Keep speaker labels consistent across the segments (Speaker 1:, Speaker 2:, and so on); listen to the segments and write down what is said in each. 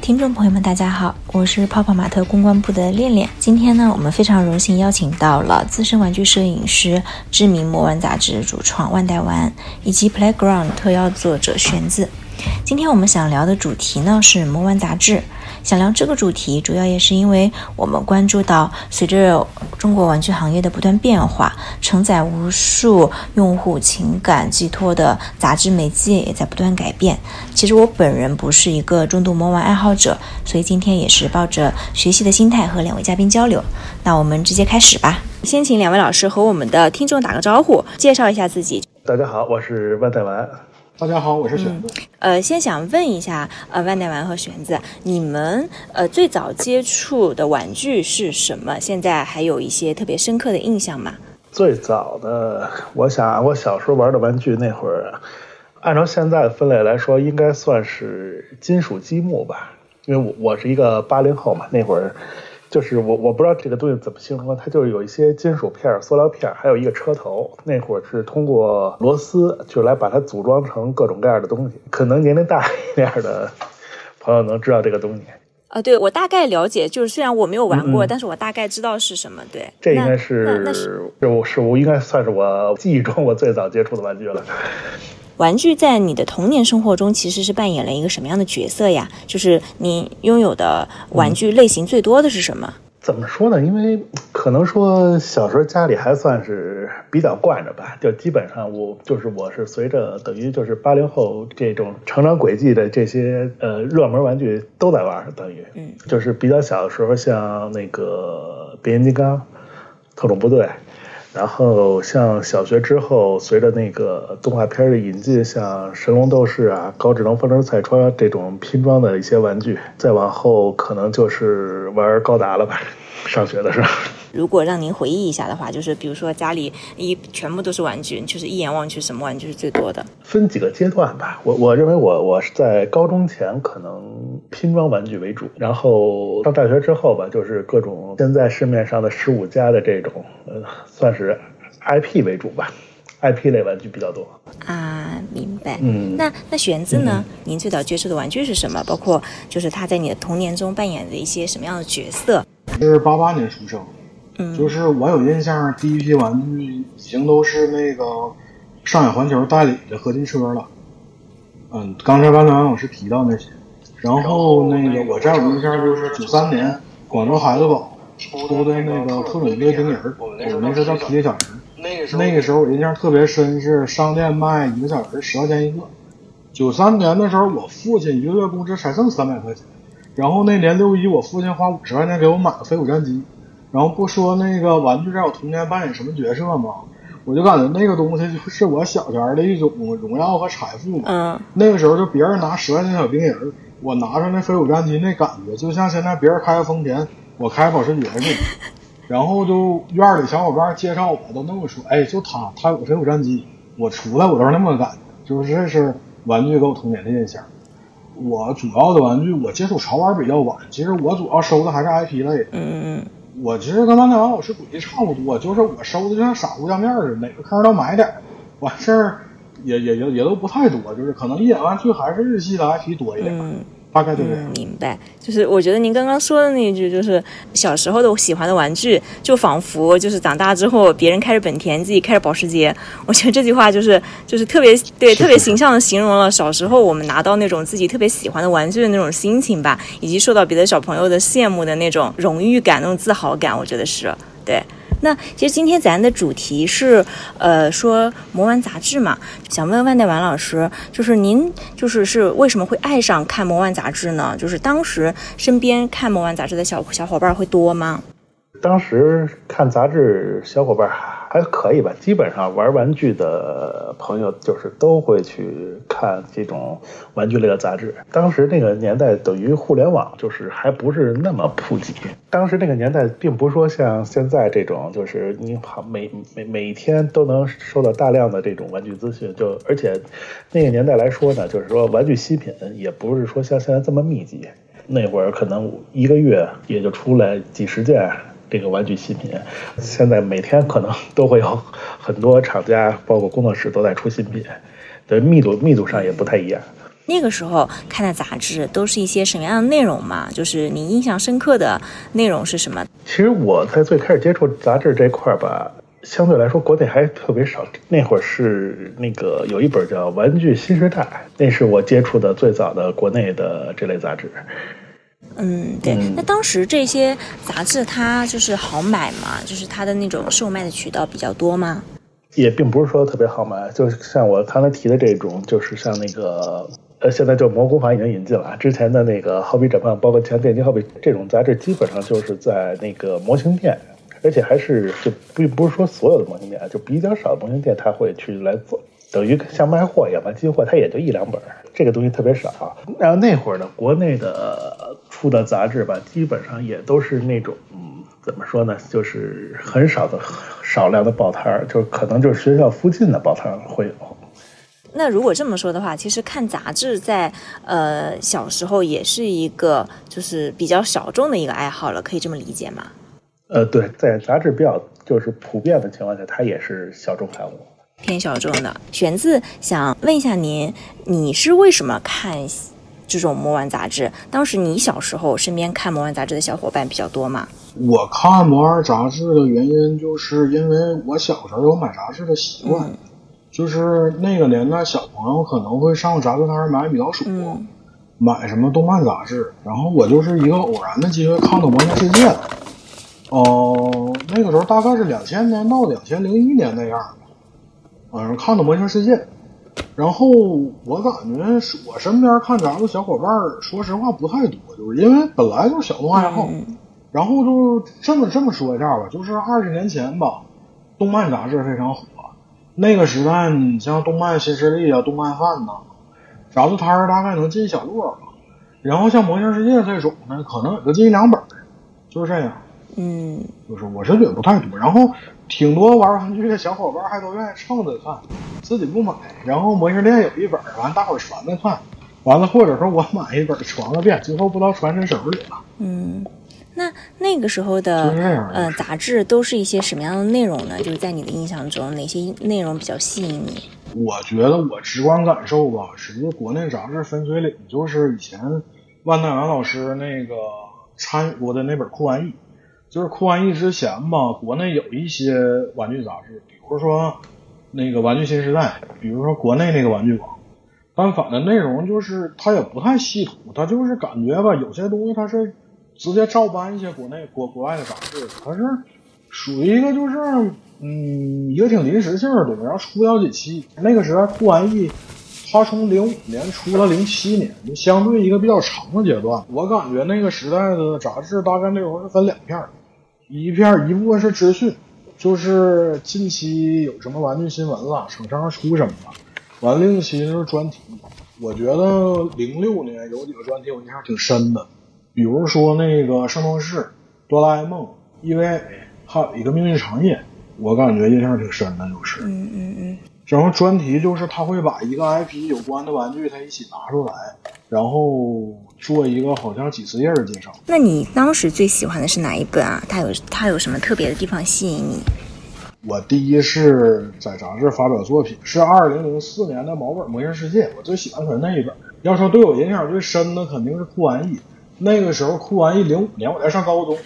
Speaker 1: 听众朋友们，大家好，我是泡泡玛特公关部的恋恋。今天呢，我们非常荣幸邀请到了资深玩具摄影师、知名魔玩杂志主创万代玩，以及 Playground 特邀作者玄子。今天我们想聊的主题呢是魔玩杂志。想聊这个主题，主要也是因为我们关注到，随着中国玩具行业的不断变化，承载无数用户情感寄托的杂志媒介也在不断改变。其实我本人不是一个重度魔玩爱好者，所以今天也是抱着学习的心态和两位嘉宾交流。那我们直接开始吧。先请两位老师和我们的听众打个招呼，介绍一下自己。
Speaker 2: 大家好，我是万代玩。
Speaker 3: 大家好，我是玄子。
Speaker 1: 呃，先想问一下，呃，万代丸和玄子，你们呃最早接触的玩具是什么？现在还有一些特别深刻的印象吗？
Speaker 2: 最早的，我想我小时候玩的玩具那会儿，按照现在的分类来说，应该算是金属积木吧，因为我我是一个八零后嘛，那会儿。就是我我不知道这个东西怎么形容，它就是有一些金属片、塑料片，还有一个车头。那会儿是通过螺丝就来把它组装成各种各样的东西。可能年龄大一点的朋友能知道这个东西。
Speaker 1: 啊，对我大概了解，就是虽然我没有玩过，但是我大概知道是什么。对，
Speaker 2: 这应该是是是我应该算是我记忆中我最早接触的玩具了。
Speaker 1: 玩具在你的童年生活中其实是扮演了一个什么样的角色呀？就是你拥有的玩具类型最多的是什么？
Speaker 2: 怎么说呢？因为可能说小时候家里还算是比较惯着吧，就基本上我就是我是随着等于就是八零后这种成长轨迹的这些呃热门玩具都在玩，等于嗯，就是比较小的时候像那个变形金刚、特种部队。然后像小学之后，随着那个动画片的引进，像神龙斗士啊、高智能风筝赛车这种拼装的一些玩具，再往后可能就是玩高达了吧。上学的时候，
Speaker 1: 如果让您回忆一下的话，就是比如说家里一全部都是玩具，就是一眼望去什么玩具是最多的？
Speaker 2: 分几个阶段吧。我我认为我我是在高中前可能拼装玩具为主，然后上大学之后吧，就是各种现在市面上的十五家的这种，呃，算是 IP 为主吧，IP 类玩具比较多。
Speaker 1: 啊，明白。嗯，那那玄子呢？您最早接触的玩具是什么？包括就是他在你的童年中扮演的一些什么样的角色？
Speaker 3: 是八八年出生，嗯，就是我有印象，第一批玩具已经都是那个上海环球代理的合金车了。嗯，刚才班长老师提到那些，然后那个我再有印象就是九三年广州孩子宝出的那个特种队冰人儿，我们那时候叫皮皮小人。那个时候我印象特别深，是商店卖一个小时十块钱一个。九三年的时候，我父亲一个月工资才剩三百块钱。然后那年六一，我父亲花五十块钱给我买了飞虎战机。然后不说那个玩具在我童年扮演什么角色吗？我就感觉那个东西就是我小前的一种荣耀和财富嘛。嗯。那个时候就别人拿十块钱小兵人，我拿上那飞虎战机，那感觉就像现在别人开个丰田，我开保时捷似的。然后就院里小伙伴介绍我都那么说，哎，就他，他有飞虎战机，我出来我都是那么感觉，就是这是玩具给我童年的印象。我主要的玩具，我接触潮玩比较晚。其实我主要收的还是 IP 类。嗯嗯我其实跟万代王老师轨迹差不多，就是我收的就像傻乎酱面似的，哪个坑都买点儿，完事儿也也也也都不太多，就是可能一眼望去还是日系的 IP 多一点。嗯。大概就这样。
Speaker 1: 明白，就是我觉得您刚刚说的那一句，就是小时候的我喜欢的玩具，就仿佛就是长大之后别人开着本田，自己开着保时捷。我觉得这句话就是就是特别对，特别形象的形容了小时候我们拿到那种自己特别喜欢的玩具的那种心情吧，以及受到别的小朋友的羡慕的那种荣誉感、那种自豪感。我觉得是对。那其实今天咱的主题是，呃，说魔玩杂志嘛，想问问万代丸老师，就是您就是是为什么会爱上看魔玩杂志呢？就是当时身边看魔玩杂志的小小伙伴会多吗？
Speaker 2: 当时看杂志小伙伴还可以吧，基本上玩玩具的朋友就是都会去看这种玩具类的杂志。当时那个年代等于互联网就是还不是那么普及，当时那个年代并不是说像现在这种，就是你好每每每天都能收到大量的这种玩具资讯，就而且那个年代来说呢，就是说玩具新品也不是说像现在这么密集，那会儿可能一个月也就出来几十件。这个玩具新品，现在每天可能都会有很多厂家，包括工作室都在出新品，的密度密度上也不太一样。
Speaker 1: 那个时候看的杂志都是一些什么样的内容嘛？就是你印象深刻的内容是什么？
Speaker 2: 其实我在最开始接触杂志这块儿吧，相对来说国内还特别少。那会儿是那个有一本叫《玩具新时代》，那是我接触的最早的国内的这类杂志。
Speaker 1: 嗯，对。那当时这些杂志它就是好买吗？就是它的那种售卖的渠道比较多吗？
Speaker 2: 也并不是说特别好买，就像我刚才提的这种，就是像那个。呃，现在就蘑菇坊已经引进了。之前的那个好比展望，包括像电机好比这种杂志，基本上就是在那个模型店，而且还是就并不是说所有的模型店，就比较少的模型店他会去来做，等于像卖货一样，吧进货，它也就一两本，这个东西特别少。然后那会儿呢，国内的出的杂志吧，基本上也都是那种，嗯，怎么说呢，就是很少的少量的报摊儿，就可能就是学校附近的报摊儿会有。
Speaker 1: 那如果这么说的话，其实看杂志在呃小时候也是一个就是比较小众的一个爱好了，可以这么理解吗？
Speaker 2: 呃，对，在杂志比较就是普遍的情况下，它也是小众刊物，
Speaker 1: 偏小众的。玄子想问一下您，你是为什么看这种魔玩杂志？当时你小时候身边看魔玩杂志的小伙伴比较多吗？
Speaker 3: 我看魔玩杂志的原因，就是因为我小时候有买杂志的习惯。就是那个年代，小朋友可能会上杂志摊买米老鼠，买什么动漫杂志。然后我就是一个偶然的机会看到《魔兽世界》。哦，那个时候大概是两千年到两千零一年那样吧。嗯，看的《魔兽世界》，然后我感觉我身边看杂志小伙伴，说实话不太多，就是因为本来就是小众爱好。然后就这么这么说一下吧，就是二十年前吧，动漫杂志非常火。那个时代，你像动漫新势力啊、动漫饭呐，杂志摊儿大概能进一小摞吧。然后像魔兽世界这种呢，可能也就进一两本，就是这样。
Speaker 1: 嗯，
Speaker 3: 就是我是觉得不太多。然后挺多玩玩具的小伙伴还都愿意蹭着看，自己不买。然后模型店有一本，完大伙儿传着看，完了或者说我买一本传个遍，最后不知道传谁手里了。
Speaker 1: 嗯。那那个时候的呃杂志都是一些什么样的内容呢？就是在你的印象中，哪些内容比较吸引你？
Speaker 3: 我觉得我直观感受吧，实际国内杂志分水岭，就是以前万代阳老师那个参与过的那本酷玩意。就是酷玩意之前吧，国内有一些玩具杂志，比如说那个玩具新时代，比如说国内那个玩具王，但反正内容就是它也不太系统，它就是感觉吧，有些东西它是。直接照搬一些国内国国外的杂志，它是属于一个就是嗯一个挺临时性的，然后出不了几期。那个时代酷玩意，它从零五年出了零七年，就相对一个比较长的阶段。我感觉那个时代的杂志大概内容是分两片儿，一片一部分是资讯，就是近期有什么玩具新闻了，厂商出什么了。完另一期就是专题。我觉得零六年有几个专题我印象挺深的。比如说那个圣斗士、哆啦 A 梦、EVA，还有一个命运长夜，我感觉印象挺深的，就是。
Speaker 1: 嗯嗯嗯。
Speaker 3: 然后专题就是他会把一个 IP 有关的玩具，他一起拿出来，然后做一个好像几十页的介绍。
Speaker 1: 那你当时最喜欢的是哪一本啊？它有它有什么特别的地方吸引你？
Speaker 3: 我第一是在杂志发表作品，是二零零四年的毛本《魔兽世界》，我最喜欢的是那一本。要说对我影响最深的，肯定是酷玩意。那个时候酷玩意零五年我在上高中，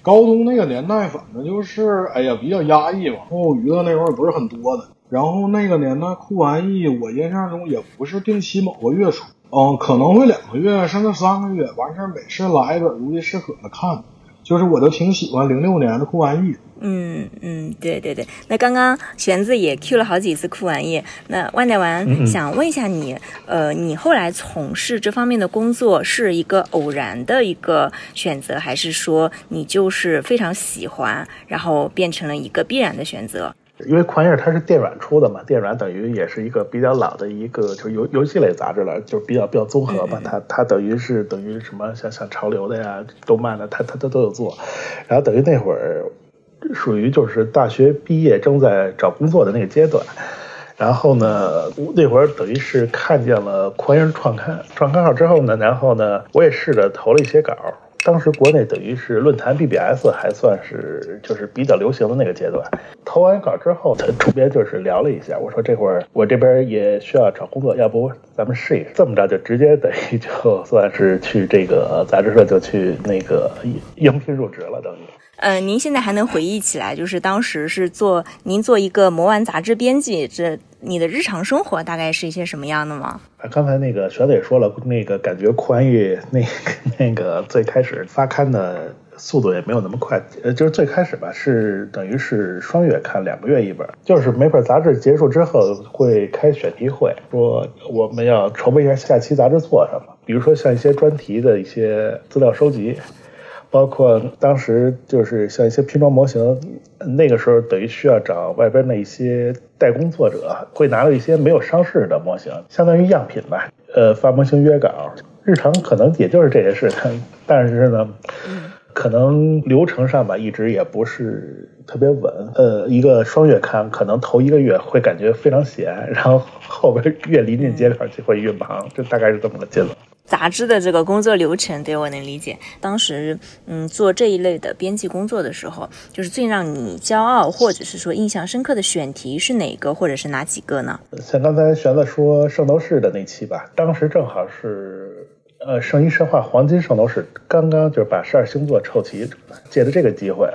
Speaker 3: 高中那个年代反正就是哎呀比较压抑嘛，然后娱乐内容也不是很多的。然后那个年代酷玩意我印象中也不是定期某个月出，嗯，可能会两个月甚至三个月，完事儿每次来一本如饥似渴的看。就是我都挺喜欢零六年的酷玩意。
Speaker 1: 嗯嗯，对对对。那刚刚玄子也 Q 了好几次酷玩意。那万代丸想问一下你，呃，你后来从事这方面的工作是一个偶然的一个选择，还是说你就是非常喜欢，然后变成了一个必然的选择？
Speaker 2: 因为宽页它是电软出的嘛，电软等于也是一个比较老的一个就游游戏类杂志了，就比较比较综合吧。它它等于是等于什么像像潮流的呀、动漫的，它它它都有做。然后等于那会儿属于就是大学毕业正在找工作的那个阶段。然后呢，那会儿等于是看见了宽页创刊创刊号之后呢，然后呢，我也试着投了一些稿。当时国内等于是论坛 BBS 还算是就是比较流行的那个阶段。投完稿之后，他主编就是聊了一下，我说这会儿我这边也需要找工作，要不咱们试一试？这么着就直接等于就算是去这个杂志社就去那个应聘入职了，等于。
Speaker 1: 呃，您现在还能回忆起来，就是当时是做您做一个魔丸杂志编辑，这你的日常生活大概是一些什么样的吗？
Speaker 2: 刚才那个玄子也说了，那个感觉宽裕那那个最开始发刊的速度也没有那么快，呃，就是最开始吧，是等于是双月刊，两个月一本，就是每本杂志结束之后会开选题会，说我们要筹备一下下期杂志做什么，比如说像一些专题的一些资料收集。包括当时就是像一些拼装模型，那个时候等于需要找外边的一些代工作者，会拿到一些没有上市的模型，相当于样品吧。呃，发模型约稿，日常可能也就是这些事。但是呢，可能流程上吧，一直也不是特别稳。呃，一个双月刊，可能头一个月会感觉非常闲，然后后边越临近截稿就会越忙，这大概是这么个节奏。
Speaker 1: 杂志的这个工作流程，对我能理解。当时，嗯，做这一类的编辑工作的时候，就是最让你骄傲或者是说印象深刻的选题是哪个，或者是哪几个呢？
Speaker 2: 像刚才玄子说圣斗士的那期吧，当时正好是呃圣衣神话黄金圣斗士刚刚就是把十二星座凑齐，借着这个机会。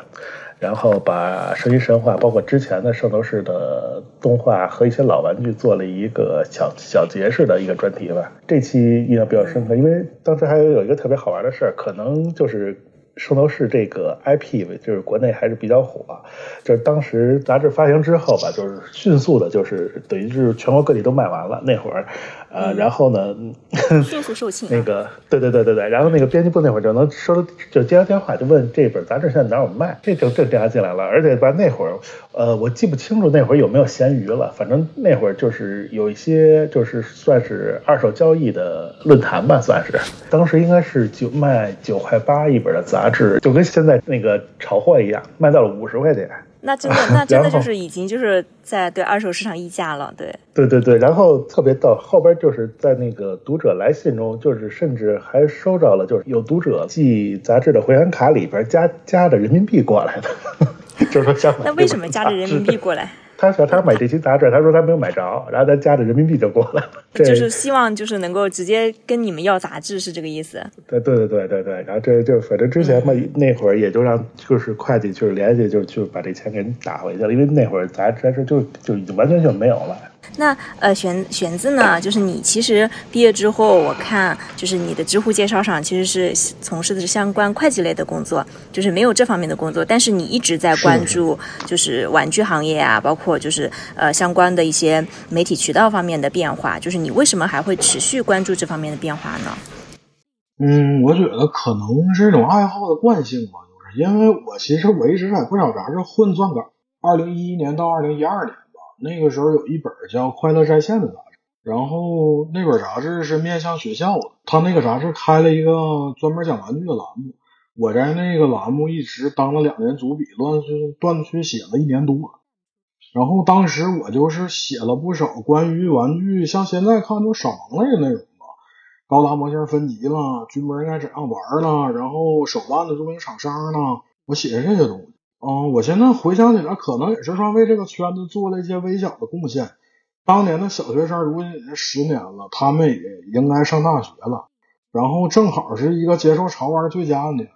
Speaker 2: 然后把《圣衣神话》包括之前的圣斗士的动画和一些老玩具做了一个小小节式的一个专题吧。这期印象比较深刻，因为当时还有有一个特别好玩的事儿，可能就是。圣斗士这个 IP 就是国内还是比较火，就是当时杂志发行之后吧，就是迅速的，就是等于是全国各地都卖完了。那会儿，呃，然后呢，
Speaker 1: 迅速售罄。
Speaker 2: 那个，对对对对对，然后那个编辑部那会儿就能收到，就接到电话，就问这本杂志现在哪有卖，这就这电话进来了。而且吧，那会儿，呃，我记不清楚那会儿有没有闲鱼了，反正那会儿就是有一些就是算是二手交易的论坛吧，算是。当时应该是九卖九块八一本的杂。杂志就跟现在那个炒货一样，卖到了五十块钱。
Speaker 1: 那真的，那真的就是已经就是在对二手市场溢价了，对。
Speaker 2: 对对对，然后特别到，后边就是在那个读者来信中，就是甚至还收着了，就是有读者寄杂志的会员卡里边加加的人民币过来的，就是说想
Speaker 1: 那为什么加着人民币过来？
Speaker 2: 他说他买这期杂志，他说他没有买着，然后他加着人民币就过来了。
Speaker 1: 就是希望就是能够直接跟你们要杂志，是这个意思？
Speaker 2: 对对对对对对。然后这就反正之前嘛，那会儿也就让就是会计就是联系，就就把这钱给人打回去了，因为那会儿杂志就就已经完全就没有了。
Speaker 1: 那呃，玄玄子呢？就是你其实毕业之后，我看就是你的知乎介绍上其实是从事的是相关会计类的工作，就是没有这方面的工作。但是你一直在关注就是玩具行业啊，包括就是呃相关的一些媒体渠道方面的变化。就是你为什么还会持续关注这方面的变化呢？
Speaker 3: 嗯，我觉得可能是一种爱好的惯性吧，就是因为我其实我一直在不少杂志混撰稿，二零一一年到二零一二年。那个时候有一本叫《快乐在线》的杂志，然后那本杂志是面向学校的。他那个杂志开了一个专门讲玩具的栏目，我在那个栏目一直当了两年主笔，断续断续写了一年多。然后当时我就是写了不少关于玩具，像现在看就爽萌类的内容吧，高达模型分级了，军模应该怎样玩了，然后手办的著名厂商呢，我写的这些东西。嗯，我现在回想起来，可能也是说为这个圈子做了一些微小的贡献。当年的小学生，如今已经十年了，他们也应该上大学了。然后正好是一个接受潮玩最佳年。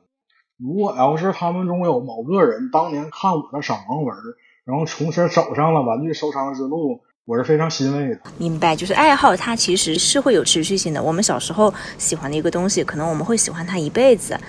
Speaker 3: 如果要是他们中有某个人当年看我的赏盲文，然后从此走上了玩具收藏之路。我是非常欣慰的。
Speaker 1: 明白，就是爱好，它其实是会有持续性的。我们小时候喜欢的一个东西，可能我们会喜欢它一辈子。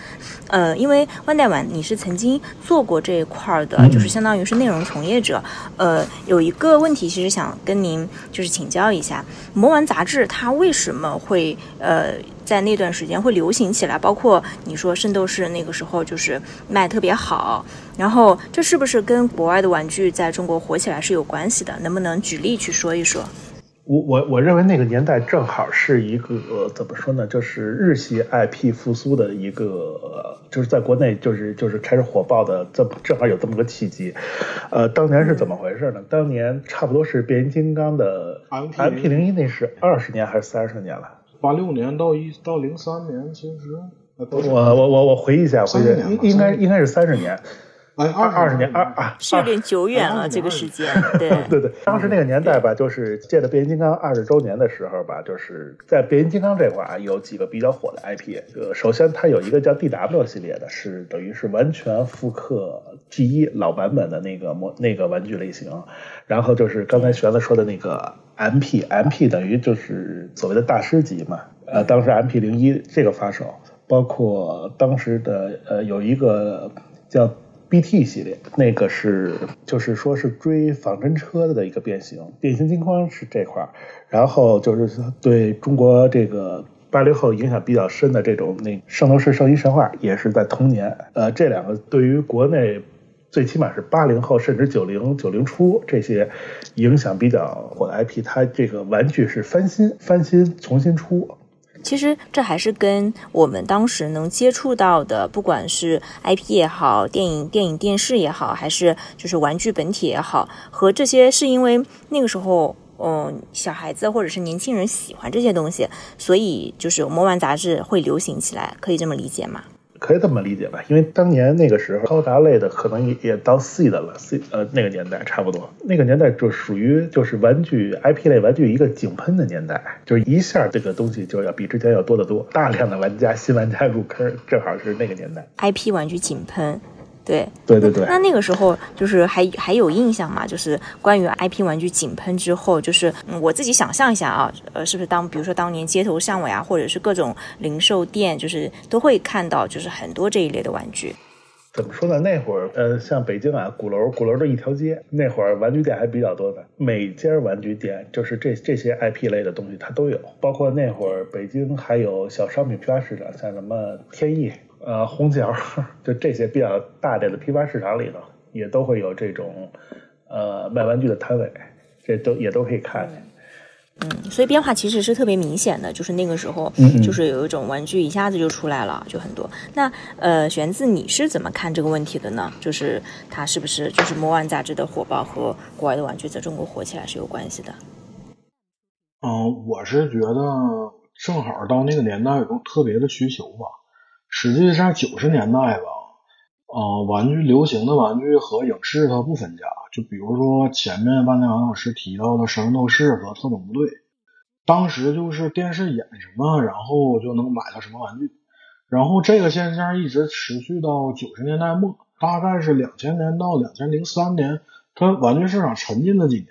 Speaker 1: 呃，因为万代玩，你是曾经做过这一块的，就是相当于是内容从业者。呃，有一个问题，其实想跟您就是请教一下，魔玩杂志它为什么会呃？在那段时间会流行起来，包括你说圣斗士那个时候就是卖特别好，然后这是不是跟国外的玩具在中国火起来是有关系的？能不能举例去说一说？
Speaker 2: 我我我认为那个年代正好是一个怎么说呢？就是日系 IP 复苏的一个，就是在国内就是就是开始火爆的，这么正好有这么个契机。呃，当年是怎么回事呢？当年差不多是变形金刚的
Speaker 3: MP
Speaker 2: 零一，那是二十年还是三十年了？
Speaker 3: 八六年到一到零三年，其实
Speaker 2: 我我我我回忆一下，回忆应应该应该是三十年。
Speaker 3: 哎，二
Speaker 2: 二十年，二啊，
Speaker 1: 是有点久远了，这个时间，对
Speaker 2: 对对。当时那个年代吧，就是借着变形金刚二十周年的时候吧，就是在变形金刚这块啊，有几个比较火的 IP。呃，首先它有一个叫 DW 系列的，是等于是完全复刻 G 一老版本的那个模那个玩具类型。然后就是刚才玄子说的那个 MP，MP 等于就是所谓的大师级嘛。呃，当时 MP 零一这个发售，包括当时的呃有一个叫。B T 系列那个是，就是说是追仿真车的一个变形，变形金刚是这块儿，然后就是对中国这个八零后影响比较深的这种那圣斗士圣衣神话也是在同年，呃，这两个对于国内最起码是八零后甚至九零九零初这些影响比较火的 I P，它这个玩具是翻新翻新重新出。
Speaker 1: 其实这还是跟我们当时能接触到的，不管是 IP 也好，电影、电影、电视也好，还是就是玩具本体也好，和这些是因为那个时候，嗯，小孩子或者是年轻人喜欢这些东西，所以就是魔玩杂志会流行起来，可以这么理解吗？
Speaker 2: 可以这么理解吧，因为当年那个时候高达类的可能也也到 C 的了，C 呃那个年代差不多，那个年代就属于就是玩具 IP 类玩具一个井喷的年代，就是一下这个东西就要比之前要多得多，大量的玩家新玩家入坑，正好是那个年代
Speaker 1: ，IP 玩具井喷。对
Speaker 2: 对对对，
Speaker 1: 那那个时候就是还还有印象嘛？就是关于 IP 玩具井喷之后，就是我自己想象一下啊，呃，是不是当比如说当年街头巷尾啊，或者是各种零售店，就是都会看到就是很多这一类的玩具。
Speaker 2: 怎么说呢？那会儿呃，像北京啊，鼓楼鼓楼的一条街，那会儿玩具店还比较多的，每家玩具店就是这这些 IP 类的东西它都有，包括那会儿北京还有小商品批发市场，像什么天意。呃，虹桥就这些比较大点的批发市场里头，也都会有这种呃卖玩具的摊位，这都也都可以看见。
Speaker 1: 嗯，所以变化其实是特别明显的，就是那个时候，就是有一种玩具一下子就出来了，就很多。那呃，玄子你是怎么看这个问题的呢？就是它是不是就是魔玩杂志的火爆和国外的玩具在中国火起来是有关系的？
Speaker 3: 嗯，我是觉得正好到那个年代有种特别的需求吧。实际上九十年代吧，呃，玩具流行的玩具和影视它不分家。就比如说前面万代王老师提到的《神斗士》和《特种部队》，当时就是电视演什么，然后就能买到什么玩具。然后这个现象一直持续到九十年代末，大概是两千年到两千零三年，它玩具市场沉浸了几年。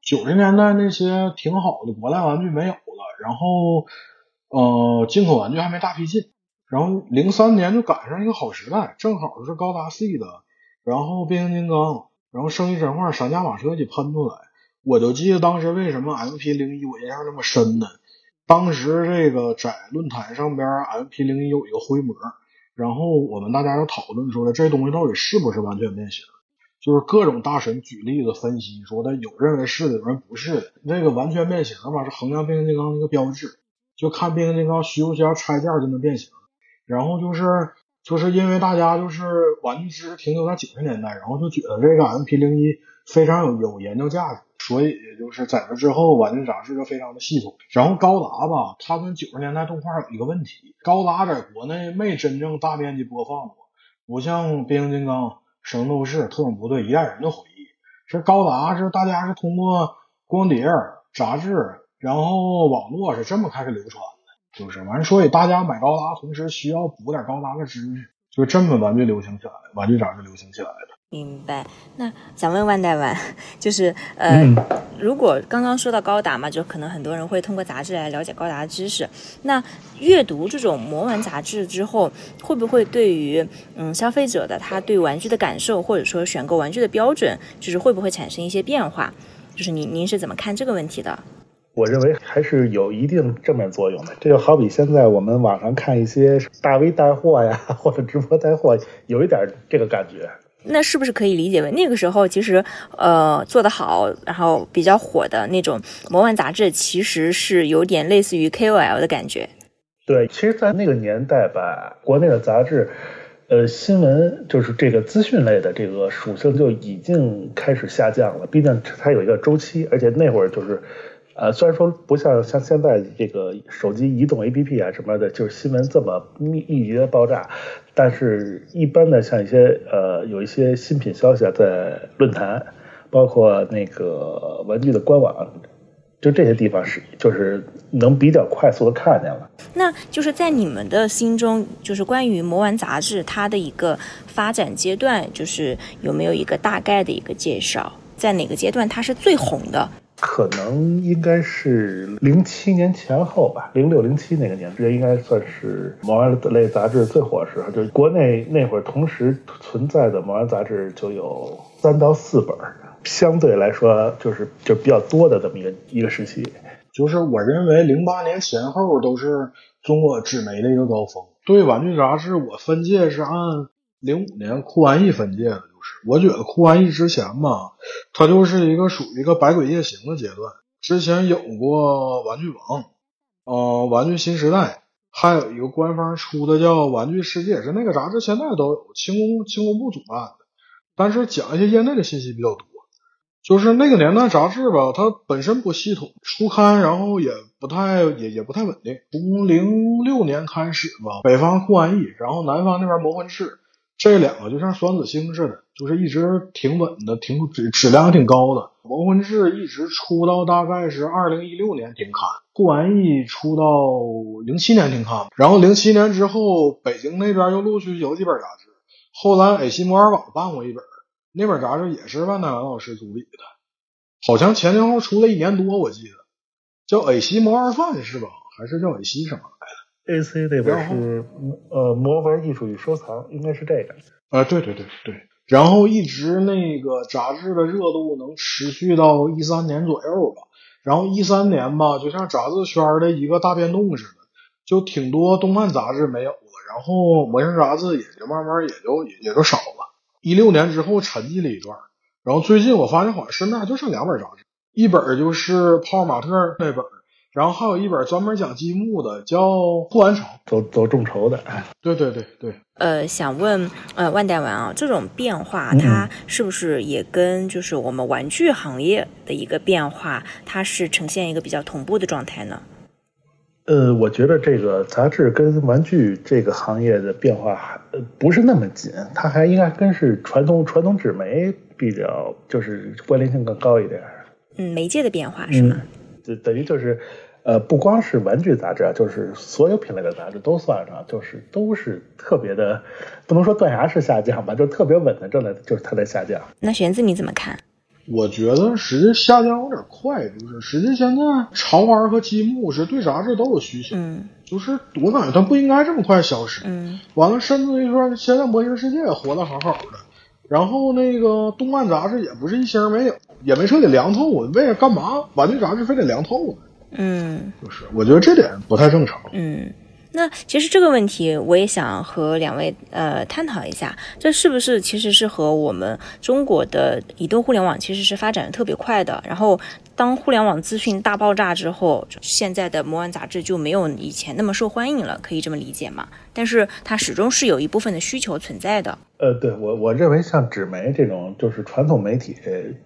Speaker 3: 九十年代那些挺好的国代玩具没有了，然后呃，进口玩具还没大批进。然后零三年就赶上一个好时代，正好是高达 C 的，然后变形金刚，然后圣衣神话、闪加马车一喷出来。我就记得当时为什么 MP 零一我印象这么深呢？当时这个在论坛上边，MP 零一有一个灰模，然后我们大家就讨论出来这东西到底是不是完全变形？就是各种大神举例子分析说的，有认为是的，有人不是的。那个完全变形吧，是衡量变形金刚的一个标志，就看变形金刚需不需要拆件就能变形。然后就是就是因为大家就是玩具知识停留在九十年代，然后就觉得这个 MP 零一非常有有研究价值，所以也就是在这之后，玩具杂志就非常的系统。然后高达吧，它跟九十年代动画有一个问题，高达在国内没真正大面积播放过，不像变形金刚、神斗士、特种部队一代人的回忆。是高达是大家是通过光碟、杂志，然后网络是这么开始流传。就是完，所以大家买高达同时需要补点高达的知识，就这么玩具流行起来玩具展就流行起来的。
Speaker 1: 明白。那想问万代万，就是呃，如果刚刚说到高达嘛，就可能很多人会通过杂志来了解高达的知识。那阅读这种魔玩杂志之后，会不会对于嗯消费者的他对玩具的感受，或者说选购玩具的标准，就是会不会产生一些变化？就是您您是怎么看这个问题的？
Speaker 2: 我认为还是有一定正面作用的。这就好比现在我们网上看一些大 V 带货呀，或者直播带货，有一点这个感觉。
Speaker 1: 那是不是可以理解为那个时候其实呃做得好，然后比较火的那种魔幻杂志，其实是有点类似于 KOL 的感觉？
Speaker 2: 对，其实，在那个年代吧，国内的杂志，呃，新闻就是这个资讯类的这个属性就已经开始下降了。毕竟它有一个周期，而且那会儿就是。呃，虽然说不像像现在这个手机移动 APP 啊什么的，就是新闻这么密密集的爆炸，但是一般的像一些呃有一些新品消息啊，在论坛，包括那个玩具的官网。就这些地方是，就是能比较快速的看见了。
Speaker 1: 那就是在你们的心中，就是关于魔玩杂志它的一个发展阶段，就是有没有一个大概的一个介绍？在哪个阶段它是最红的？
Speaker 2: 可能应该是零七年前后吧，零六零七那个年，这应该算是毛玩类杂志最火的时候。就是国内那会儿同时存在的毛玩杂志就有三到四本。相对来说，就是就比较多的这么一个一个时期，
Speaker 3: 就是我认为零八年前后都是中国纸媒的一个高峰。对玩具杂志，我分界是按零五年酷玩艺分界的，就是我觉得酷玩艺之前吧，它就是一个属于一个百鬼夜行的阶段。之前有过玩具王，呃，玩具新时代，还有一个官方出的叫玩具世界，是那个杂志现在都有，轻工轻工部主办的，但是讲一些业内的信息比较多。就是那个年代杂志吧，它本身不系统出刊，然后也不太也也不太稳定。从零六年开始吧，北方酷玩艺，然后南方那边魔魂志，这两个就像双子星似的，就是一直挺稳的，挺质质量挺高的。魔魂志一直出到大概是二零一六年停刊，顾安逸出到零七年停刊，然后零七年之后，北京那边又陆续有几本杂志，后来 A 西摩尔网办过一本。那本杂志也是万代文老师主理的，好像前前后后出了一年多，我记得叫《A 西摩尔饭》是吧？还是叫《A 西什么
Speaker 2: 来的？A C 那本是呃《魔玩艺术与收藏》，应该是这个。
Speaker 3: 啊，对对对对。然后一直那个杂志的热度能持续到一三年左右吧。然后一三年吧，就像杂志圈的一个大变动似的，就挺多动漫杂志没有了，然后模型杂志也就慢慢也就也也就少了。一六年之后沉寂了一段，然后最近我发现好像身边就剩两本杂志，一本就是泡马特那本，然后还有一本专门讲积木的，叫《不完成》，
Speaker 2: 走走众筹的。
Speaker 3: 对对对对。
Speaker 1: 呃，想问呃万代玩啊，这种变化它是不是也跟就是我们玩具行业的一个变化，它是呈现一个比较同步的状态呢？
Speaker 2: 呃，我觉得这个杂志跟玩具这个行业的变化还不是那么紧，它还应该跟是传统传统纸媒比较，就是关联性更高一点。
Speaker 1: 嗯，媒介的变化是吗？
Speaker 2: 就等于就是，呃，不光是玩具杂志啊，就是所有品类的杂志都算上，就是都是特别的，不能说断崖式下降吧，就特别稳的正在就是它在下降。
Speaker 1: 那玄子你怎么看？
Speaker 3: 我觉得实际下降有点快，就是实际现在潮玩和积木是对杂志都有需求，
Speaker 1: 嗯，
Speaker 3: 就是我感觉它不应该这么快消失，
Speaker 1: 嗯，
Speaker 3: 完了甚至于说现在模型世界也活得好好的，然后那个动漫杂志也不是一星没有，也没说得凉透我，为了干嘛玩具杂志非得凉透呢？
Speaker 1: 嗯，
Speaker 3: 就是我觉得这点不太正常，
Speaker 1: 嗯。那其实这个问题，我也想和两位呃探讨一下，这是不是其实是和我们中国的移动互联网其实是发展的特别快的，然后。当互联网资讯大爆炸之后，现在的魔玩杂志就没有以前那么受欢迎了，可以这么理解吗？但是它始终是有一部分的需求存在的。
Speaker 2: 呃，对我我认为像纸媒这种就是传统媒体，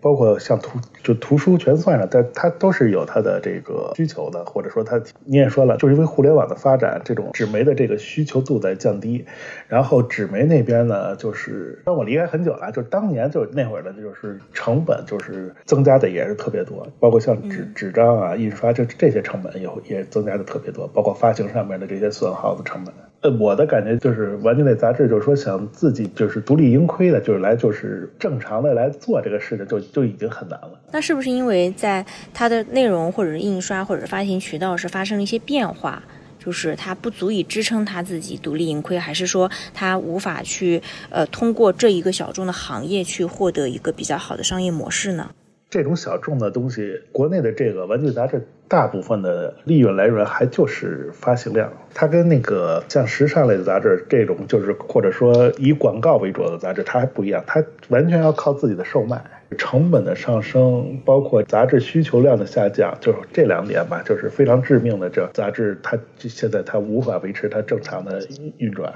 Speaker 2: 包括像图就图书全算上，但它都是有它的这个需求的，或者说它你也说了，就是因为互联网的发展，这种纸媒的这个需求度在降低。然后纸媒那边呢，就是当我离开很久了，就当年就那会儿的，就是成本就是增加的也是特别多。包括像纸纸张啊、印刷这这些成本也也增加的特别多，包括发行上面的这些损耗的成本。呃，我的感觉就是玩具类杂志，就是说想自己就是独立盈亏的，就是来就是正常的来做这个事情，就就已经很难了。
Speaker 1: 那是不是因为在它的内容或者是印刷或者发行渠道是发生了一些变化，就是它不足以支撑它自己独立盈亏，还是说它无法去呃通过这一个小众的行业去获得一个比较好的商业模式呢？
Speaker 2: 这种小众的东西，国内的这个玩具杂志，大部分的利润来源还就是发行量。它跟那个像时尚类的杂志这种，就是或者说以广告为主的杂志，它还不一样。它完全要靠自己的售卖，成本的上升，包括杂志需求量的下降，就是这两点吧，就是非常致命的。这杂志它现在它无法维持它正常的运转。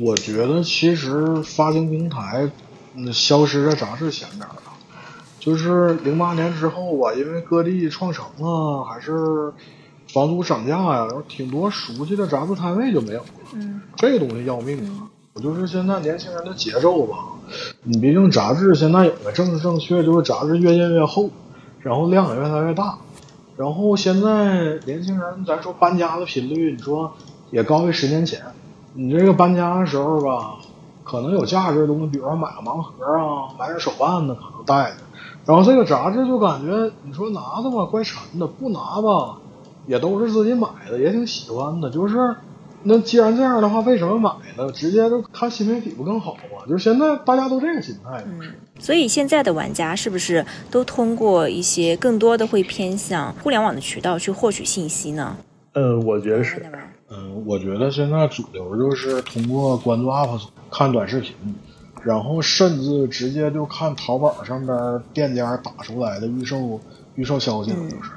Speaker 3: 我觉得其实发行平台消失在杂志前面了。就是零八年之后吧，因为各地创城啊，还是房租涨价呀，然后挺多熟悉的杂志摊位就没有了。
Speaker 1: 嗯，
Speaker 3: 这个东西要命啊！我就是现在年轻人的节奏吧，你毕竟杂志现在有个政治正确，就是杂志越印越厚，然后量也越来越大，然后现在年轻人咱说搬家的频率，你说也高于十年前。你这个搬家的时候吧，可能有价值的东西，比如说买个盲盒啊，买点手办的可能带着。然后这个杂志就感觉，你说拿的吧怪沉的，不拿吧也都是自己买的，也挺喜欢的。就是那既然这样的话，为什么买呢？直接就看新媒体不更好吗？就是现在大家都这个心态。
Speaker 1: 嗯，所以现在的玩家是不是都通过一些更多的会偏向互联网的渠道去获取信息呢？
Speaker 2: 嗯，我觉得是。
Speaker 3: 嗯，我觉得现在主流就是通过关注 UP 主看短视频，然后甚至直接就看淘宝上边店家打出来的预售预售消息了，就是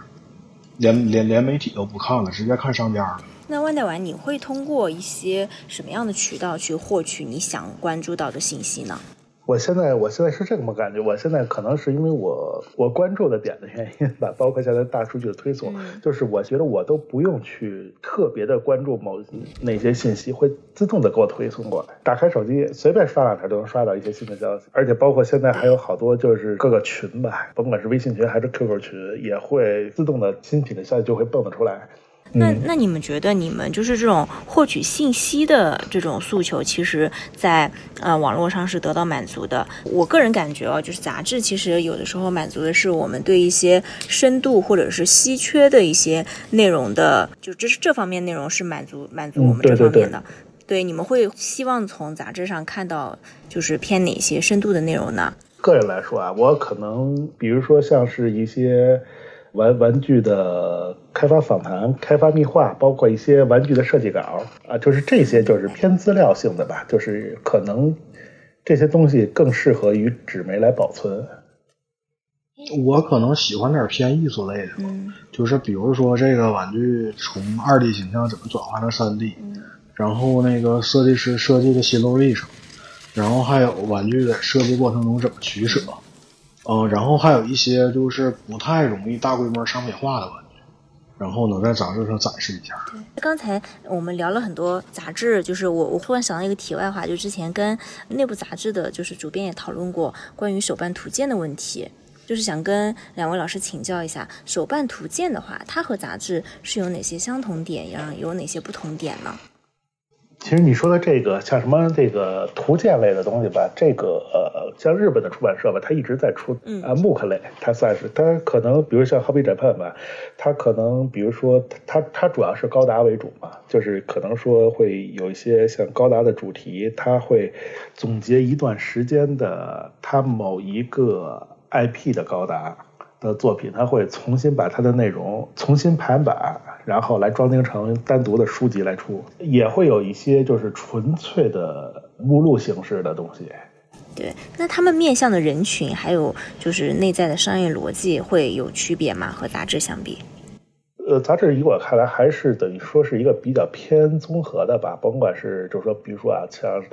Speaker 3: 连连连媒体都不看了，直接看商家了。
Speaker 1: 那万代玩，你会通过一些什么样的渠道去获取你想关注到的信息呢？
Speaker 2: 我现在我现在是这么感觉，我现在可能是因为我我关注的点的原因吧，包括现在大数据的推送，就是我觉得我都不用去特别的关注某哪些信息，会自动的给我推送过来。打开手机随便刷两条都能刷到一些新的消息，而且包括现在还有好多就是各个群吧，甭管是微信群还是 QQ 群，也会自动的新品的消息就会蹦得出来。
Speaker 1: 那那你们觉得，你们就是这种获取信息的这种诉求，其实，在呃网络上是得到满足的。我个人感觉哦，就是杂志其实有的时候满足的是我们对一些深度或者是稀缺的一些内容的，就这是这方面内容是满足满足我们这方面的。
Speaker 2: 对，
Speaker 1: 你们会希望从杂志上看到就是偏哪些深度的内容呢？
Speaker 2: 个人来说啊，我可能比如说像是一些。玩玩具的开发访谈、开发密话，包括一些玩具的设计稿啊，就是这些就是偏资料性的吧，就是可能这些东西更适合于纸媒来保存。
Speaker 3: 我可能喜欢点偏艺术类的，就是比如说这个玩具从二 D 形象怎么转化成三 D，然后那个设计师设计的心路历程，然后还有玩具在设计过程中怎么取舍。嗯，嗯然后还有一些就是不太容易大规模商品化的玩具，然后能在杂志上展示一下。
Speaker 1: 刚才我们聊了很多杂志，就是我我突然想到一个题外话，就之前跟内部杂志的，就是主编也讨论过关于手办图鉴的问题，就是想跟两位老师请教一下，手办图鉴的话，它和杂志是有哪些相同点呀？有哪些不同点呢？
Speaker 2: 其实你说的这个像什么这个图鉴类的东西吧，这个呃像日本的出版社吧，它一直在出啊木刻类，它算是它可能比如像 Hobby Japan 吧，它可能比如说它它主要是高达为主嘛，就是可能说会有一些像高达的主题，它会总结一段时间的它某一个 IP 的高达。的作品，他会重新把它的内容重新排版，然后来装订成单独的书籍来出，也会有一些就是纯粹的目录形式的东西。
Speaker 1: 对，那他们面向的人群还有就是内在的商业逻辑会有区别吗？和杂志相比？
Speaker 2: 呃，杂志以我看来还是等于说是一个比较偏综合的吧，甭管是就是说，比如说啊，像。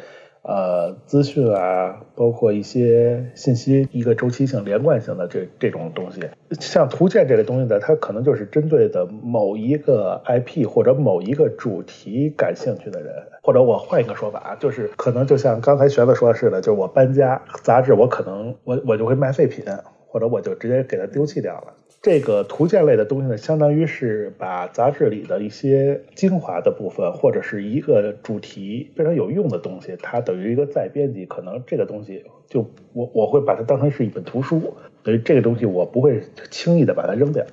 Speaker 2: 呃，资讯啊，包括一些信息，一个周期性、连贯性的这这种东西，像图鉴这类东西呢，它可能就是针对的某一个 IP 或者某一个主题感兴趣的人，或者我换一个说法，就是可能就像刚才玄子说的似的，就是我搬家，杂志我可能我我就会卖废品，或者我就直接给它丢弃掉了。这个图鉴类的东西呢，相当于是把杂志里的一些精华的部分，或者是一个主题非常有用的东西，它等于一个再编辑。可能这个东西就我我会把它当成是一本图书，等于这个东西我不会轻易的把它扔掉。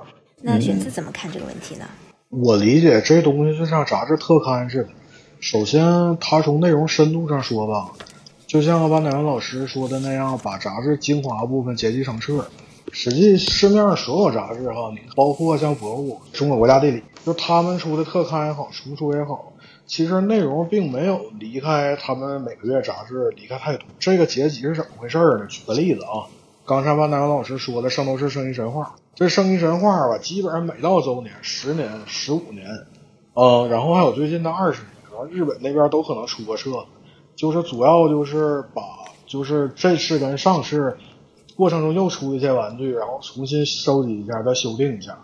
Speaker 1: 那玄子怎么看这个问题呢？
Speaker 3: 我理解这东西就像杂志特刊似的。首先，它从内容深度上说吧，就像班乃文老师说的那样，把杂志精华部分剪辑成册。实际市面上所有杂志哈，你包括像博物、中国国家地理，就他们出的特刊也好，图书也好，其实内容并没有离开他们每个月杂志离开太多。这个结集是怎么回事呢？举个例子啊，刚才万达老师说的《圣斗士圣衣神话》，这《圣衣神话》吧，基本上每到周年、十年、十五年，嗯，然后还有最近的二十年，然后日本那边都可能出个册，就是主要就是把就是这次跟上次。过程中又出一些玩具，然后重新收集一下，再修订一下，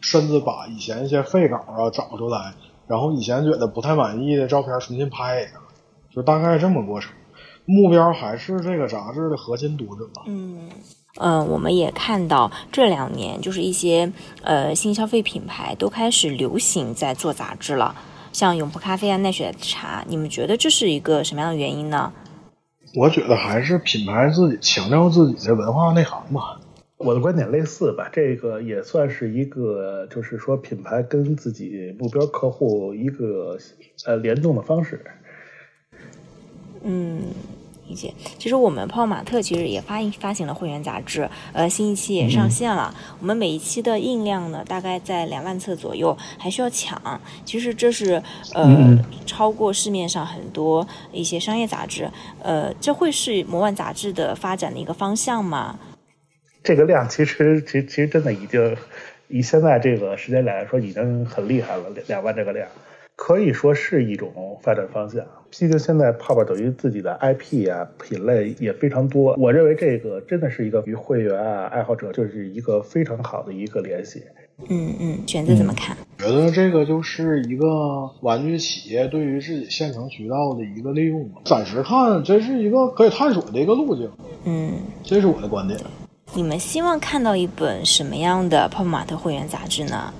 Speaker 3: 甚至把以前一些废稿啊找出来，然后以前觉得不太满意的照片重新拍一下，就大概这么过程。目标还是这个杂志的核心读者吧。
Speaker 1: 嗯。嗯，我们也看到这两年，就是一些呃新消费品牌都开始流行在做杂志了，像永璞咖啡啊、奈雪茶，你们觉得这是一个什么样的原因呢？
Speaker 3: 我觉得还是品牌自己强调自己的文化内涵吧。
Speaker 2: 我的观点类似吧，这个也算是一个，就是说品牌跟自己目标客户一个呃联动的方式。
Speaker 1: 嗯。理解。其实我们泡泡玛特其实也发发行了会员杂志，呃，新一期也上线了。我们每一期的印量呢，大概在两万册左右，还需要抢。其实这是呃超过市面上很多一些商业杂志。呃，这会是魔幻杂志的发展的一个方向吗？
Speaker 2: 这个量其实，其实其实真的已经以现在这个时间来说，已经很厉害了。两两万这个量。可以说是一种发展方向。毕竟现在泡泡等于自己的 IP 啊，品类也非常多。我认为这个真的是一个与会员啊、爱好者就是一个非常好的一个联系。
Speaker 1: 嗯嗯，选择怎么看？
Speaker 3: 觉得这个就是一个玩具企业对于自己现成渠道的一个利用。暂时看，这是一个可以探索的一个路径。
Speaker 1: 嗯，
Speaker 3: 这是我的观点。
Speaker 1: 你们希望看到一本什么样的泡泡玛特会员杂志呢？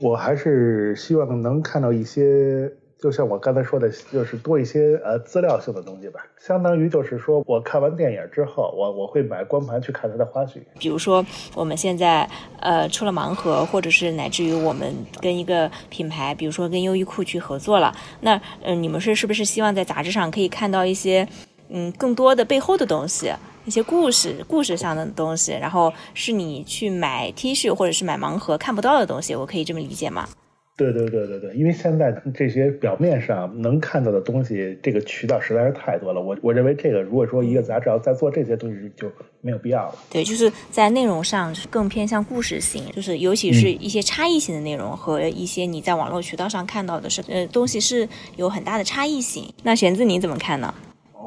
Speaker 2: 我还是希望能看到一些，就像我刚才说的，就是多一些呃资料性的东西吧。相当于就是说我看完电影之后，我我会买光盘去看它的花絮。
Speaker 1: 比如说我们现在呃出了盲盒，或者是乃至于我们跟一个品牌，比如说跟优衣库去合作了，那嗯，你们是是不是希望在杂志上可以看到一些嗯更多的背后的东西？一些故事、故事上的东西，然后是你去买 T 恤或者是买盲盒看不到的东西，我可以这么理解吗？
Speaker 2: 对对对对对，因为现在这些表面上能看到的东西，这个渠道实在是太多了。我我认为这个如果说一个杂志要再做这些东西，就没有必要了。
Speaker 1: 对，就是在内容上更偏向故事性，就是尤其是一些差异性的内容和一些你在网络渠道上看到的是呃东西是有很大的差异性。那玄子你怎么看呢？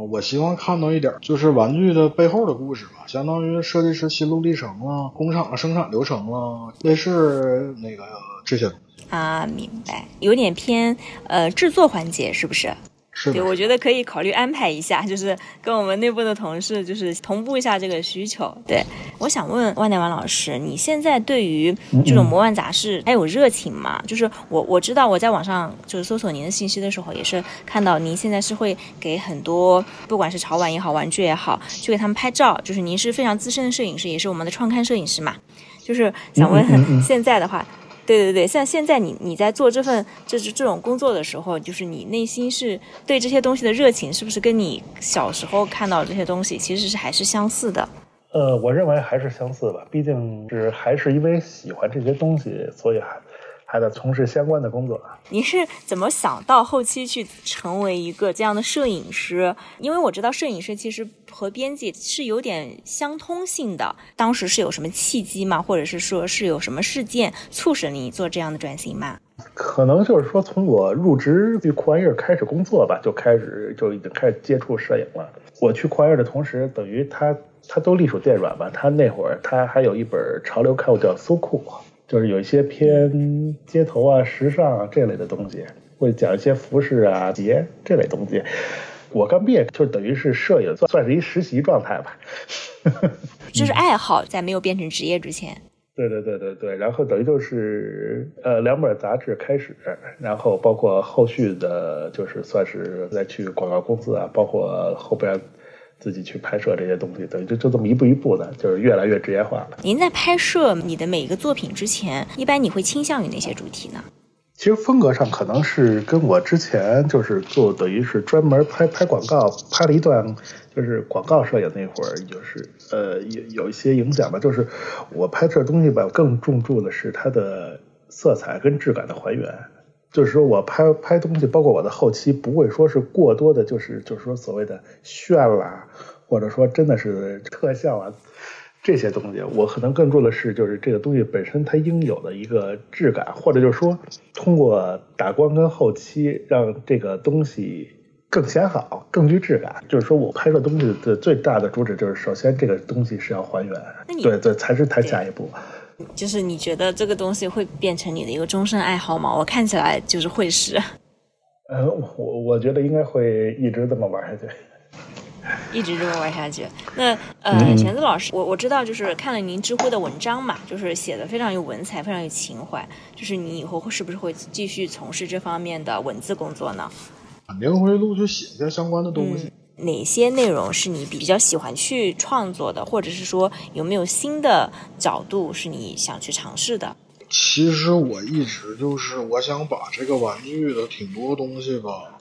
Speaker 3: 我希望看到一点，就是玩具的背后的故事吧，相当于设计师心路历程啊，工厂的生产流程啊，类似那个这些东西
Speaker 1: 啊，明白，有点偏呃制作环节，是不是？对，我觉得可以考虑安排一下，就是跟我们内部的同事，就是同步一下这个需求。对，我想问万代王老师，你现在对于这种魔幻杂志还有热情吗？就是我我知道我在网上就是搜索您的信息的时候，也是看到您现在是会给很多不管是潮玩也好，玩具也好，去给他们拍照。就是您是非常资深的摄影师，也是我们的创刊摄影师嘛。就是想问 现在的话。对对对，像现在你你在做这份这是这种工作的时候，就是你内心是对这些东西的热情，是不是跟你小时候看到这些东西其实是还是相似的？
Speaker 2: 呃，我认为还是相似吧，毕竟是还是因为喜欢这些东西，所以还。还得从事相关的工作。
Speaker 1: 你是怎么想到后期去成为一个这样的摄影师？因为我知道摄影师其实和编辑是有点相通性的。当时是有什么契机吗？或者是说是有什么事件促使你做这样的转型吗？
Speaker 2: 可能就是说，从我入职去酷玩意儿开始工作吧，就开始就已经开始接触摄影了。我去酷玩意儿的同时，等于他他都隶属电软吧。他那会儿他还有一本潮流刊物叫《搜酷》。就是有一些偏街头啊、时尚啊这类的东西，会讲一些服饰啊、鞋这类东西。我刚毕业就等于是摄影，算算是一实习状态吧。
Speaker 1: 就是爱好，在没有变成职业之前。
Speaker 2: 对对对对对，然后等于就是呃两本杂志开始，然后包括后续的，就是算是再去广告公司啊，包括后边。自己去拍摄这些东西，等于就就这么一步一步的，就是越来越职业化了。
Speaker 1: 您在拍摄你的每一个作品之前，一般你会倾向于哪些主题呢？
Speaker 2: 其实风格上可能是跟我之前就是做，等于是专门拍拍广告，拍了一段就是广告摄影那会儿，就是呃有有一些影响吧。就是我拍摄东西吧，更重注的是它的色彩跟质感的还原。就是说我拍拍东西，包括我的后期，不会说是过多的，就是就是说所谓的炫啦，或者说真的是特效啊这些东西，我可能更注的是就是这个东西本身它应有的一个质感，或者就是说通过打光跟后期让这个东西更显好、更具质感。就是说我拍摄东西的最大的主旨就是，首先这个东西是要还原，对对，才是谈下一步。
Speaker 1: 就是你觉得这个东西会变成你的一个终身爱好吗？我看起来就是会是。
Speaker 2: 呃，我我觉得应该会一直这么玩下去。
Speaker 1: 一直这么玩下去。那呃，钱子老师，我我知道，就是看了您知乎的文章嘛，就是写的非常有文采，非常有情怀。就是你以后会是不是会继续从事这方面的文字工作呢？
Speaker 3: 肯定会陆续写些相关的东西。
Speaker 1: 哪些内容是你比较喜欢去创作的，或者是说有没有新的角度是你想去尝试的？
Speaker 3: 其实我一直就是我想把这个玩具的挺多东西吧。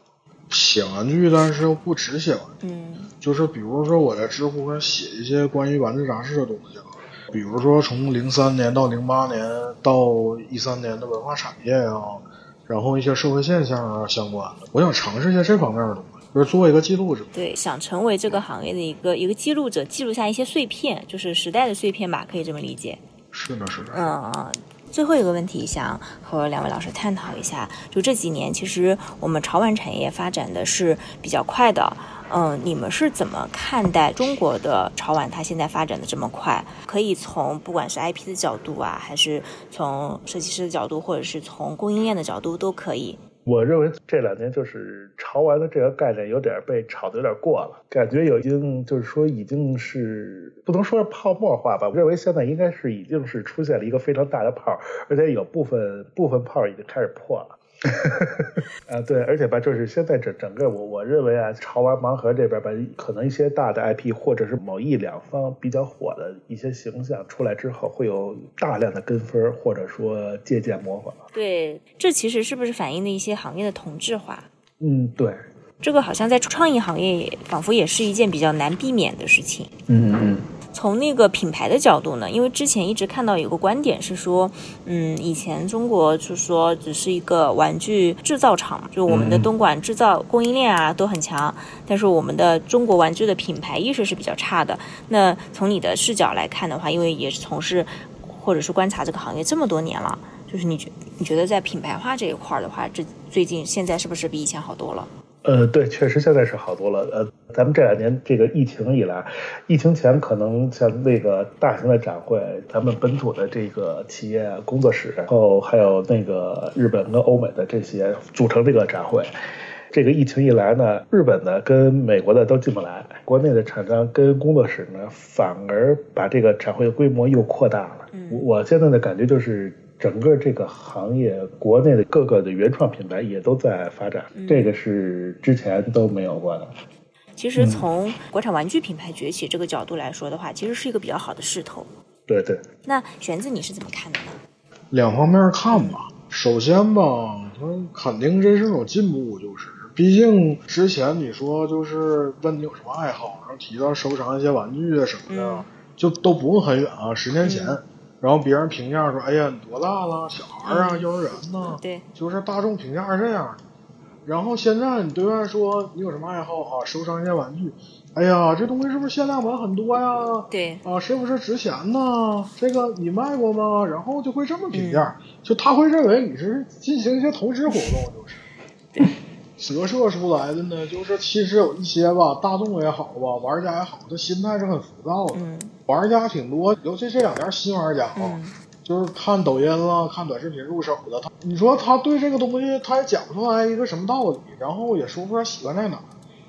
Speaker 3: 写玩具，但是又不只写玩具，
Speaker 1: 嗯，
Speaker 3: 就是比如说我在知乎上写一些关于玩具杂志的东西吧，比如说从零三年到零八年到一三年的文化产业啊，然后一些社会现象啊相关的，我想尝试一些这方面的东西，就是做一个记录者。
Speaker 1: 对，想成为这个行业的一个一个记录者，记录下一些碎片，就是时代的碎片吧，可以这么理解。
Speaker 3: 是的，是的。
Speaker 1: 嗯嗯。最后一个问题，想和两位老师探讨一下。就这几年，其实我们潮玩产业发展的是比较快的。嗯，你们是怎么看待中国的潮玩？它现在发展的这么快，可以从不管是 IP 的角度啊，还是从设计师的角度，或者是从供应链的角度，都可以。
Speaker 2: 我认为这两年就是潮玩的这个概念有点被炒的有点过了，感觉有已经就是说已经是不能说是泡沫化吧。我认为现在应该是已经是出现了一个非常大的泡，而且有部分部分泡已经开始破了。啊，对，而且吧，就是现在整整个我我认为啊，潮玩盲盒这边吧，可能一些大的 IP 或者是某一两方比较火的一些形象出来之后，会有大量的跟风或者说借鉴模仿。
Speaker 1: 对，这其实是不是反映了一些行业的同质化？
Speaker 2: 嗯，对。
Speaker 1: 这个好像在创意行业，仿佛也是一件比较难避免的事情。
Speaker 2: 嗯嗯。
Speaker 1: 从那个品牌的角度呢，因为之前一直看到有个观点是说，嗯，以前中国就说只是一个玩具制造厂，就我们的东莞制造供应链啊都很强，但是我们的中国玩具的品牌意识是比较差的。那从你的视角来看的话，因为也是从事或者是观察这个行业这么多年了，就是你觉你觉得在品牌化这一块的话，这最近现在是不是比以前好多了？
Speaker 2: 呃，对，确实现在是好多了。呃，咱们这两年这个疫情以来，疫情前可能像那个大型的展会，咱们本土的这个企业工作室，然后还有那个日本跟欧美的这些组成这个展会。这个疫情一来呢，日本的跟美国的都进不来，国内的厂商跟工作室呢，反而把这个展会的规模又扩大了。我现在的感觉就是。整个这个行业，国内的各个的原创品牌也都在发展，这个是之前都没有过的。
Speaker 1: 其实从国产玩具品牌崛起这个角度来说的话，其实是一个比较好的势头。
Speaker 2: 对对。
Speaker 1: 那玄子你是怎么看的呢？
Speaker 3: 两方面看吧。首先吧，它肯定这是种进步，就是毕竟之前你说就是问你有什么爱好，然后提到收藏一些玩具啊什么的，就都不用很远啊，十年前。然后别人评价说：“哎呀，你多大了？小孩啊，幼儿园呢？”
Speaker 1: 对，
Speaker 3: 就是大众评价是这样。然后现在你对外说你有什么爱好啊？收藏一些玩具。哎呀，这东西是不是限量版很多呀？
Speaker 1: 对。
Speaker 3: 啊，是不是值钱呢？这个你卖过吗？然后就会这么评价，就他会认为你是进行一些投资活动，就是。
Speaker 1: 对。
Speaker 3: 折射出来的呢，就是其实有一些吧，大众也好吧，玩家也好，他心态是很浮躁的。玩家挺多，尤其这两年新玩家啊，就是看抖音了、看短视频入手的。他，你说他对这个东西，他也讲不出来一个什么道理，然后也说不出来喜欢在哪。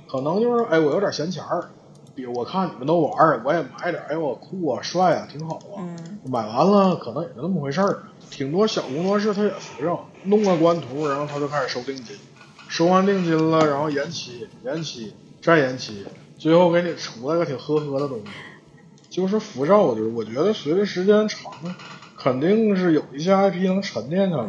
Speaker 3: 可能就是，哎，我有点闲钱儿，比如我看你们都玩，我也买点，哎，我酷啊，帅啊，挺好啊。买完了，可能也就那么回事儿。挺多小工作室他也扶着，弄个官图，然后他就开始收定金。收完定金了，然后延期、延期再延期，最后给你出来个挺呵呵的东西，就是浮躁。就是我觉得随着时间长，肯定是有一些 IP 能沉淀下来，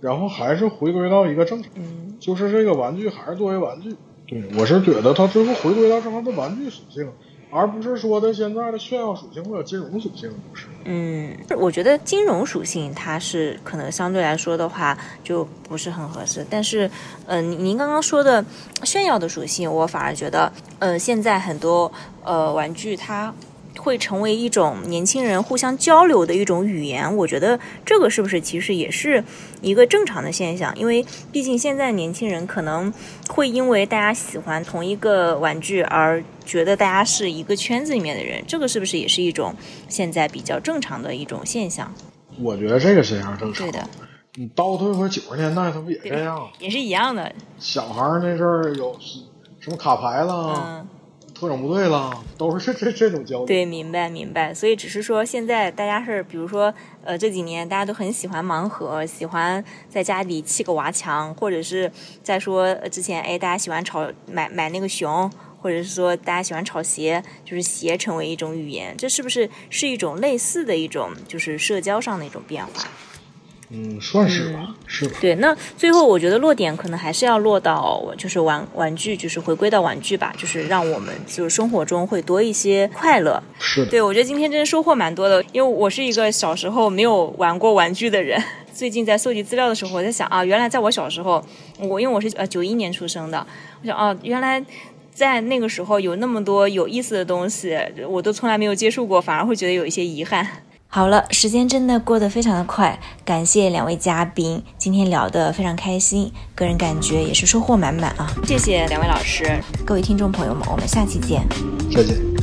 Speaker 3: 然后还是回归到一个正常，就是这个玩具还是作为玩具。对我是觉得它最后回归到正常的玩具属性。而不是说它现在的炫耀属性或者金融属性不是。
Speaker 1: 嗯，我觉得金融属性它是可能相对来说的话就不是很合适。但是，嗯，您刚刚说的炫耀的属性，我反而觉得，呃，现在很多呃玩具它会成为一种年轻人互相交流的一种语言。我觉得这个是不是其实也是一个正常的现象？因为毕竟现在年轻人可能会因为大家喜欢同一个玩具而觉得大家是一个圈子里面的人，这个是不是也是一种现在比较正常的一种现象？
Speaker 3: 我觉得这个现象正常。
Speaker 1: 对的。
Speaker 3: 你倒退回九十年代，它不也这样？
Speaker 1: 也是一样的。
Speaker 3: 小孩那阵儿有什么卡牌了，特种部队了，都是这这这种交流。
Speaker 1: 对，明白明白。所以只是说，现在大家是，比如说，呃，这几年大家都很喜欢盲盒，喜欢在家里砌个娃墙，或者是在说之前，哎，大家喜欢炒买买那个熊，或者是说大家喜欢炒鞋，就是鞋成为一种语言，这是不是是一种类似的一种就是社交上的一种变化？
Speaker 3: 嗯，算是吧，是吧？
Speaker 1: 对，那最后我觉得落点可能还是要落到，就是玩玩具，就是回归到玩具吧，就是让我们就是生活中会多一些快乐。
Speaker 3: 是，
Speaker 1: 对我觉得今天真的收获蛮多的，因为我是一个小时候没有玩过玩具的人。最近在搜集资料的时候，我在想啊，原来在我小时候，我因为我是呃九一年出生的，我想啊，原来在那个时候有那么多有意思的东西，我都从来没有接触过，反而会觉得有一些遗憾。好了，时间真的过得非常的快，感谢两位嘉宾，今天聊得非常开心，个人感觉也是收获满满啊！谢谢两位老师，各位听众朋友们，我们下期见，
Speaker 3: 再见。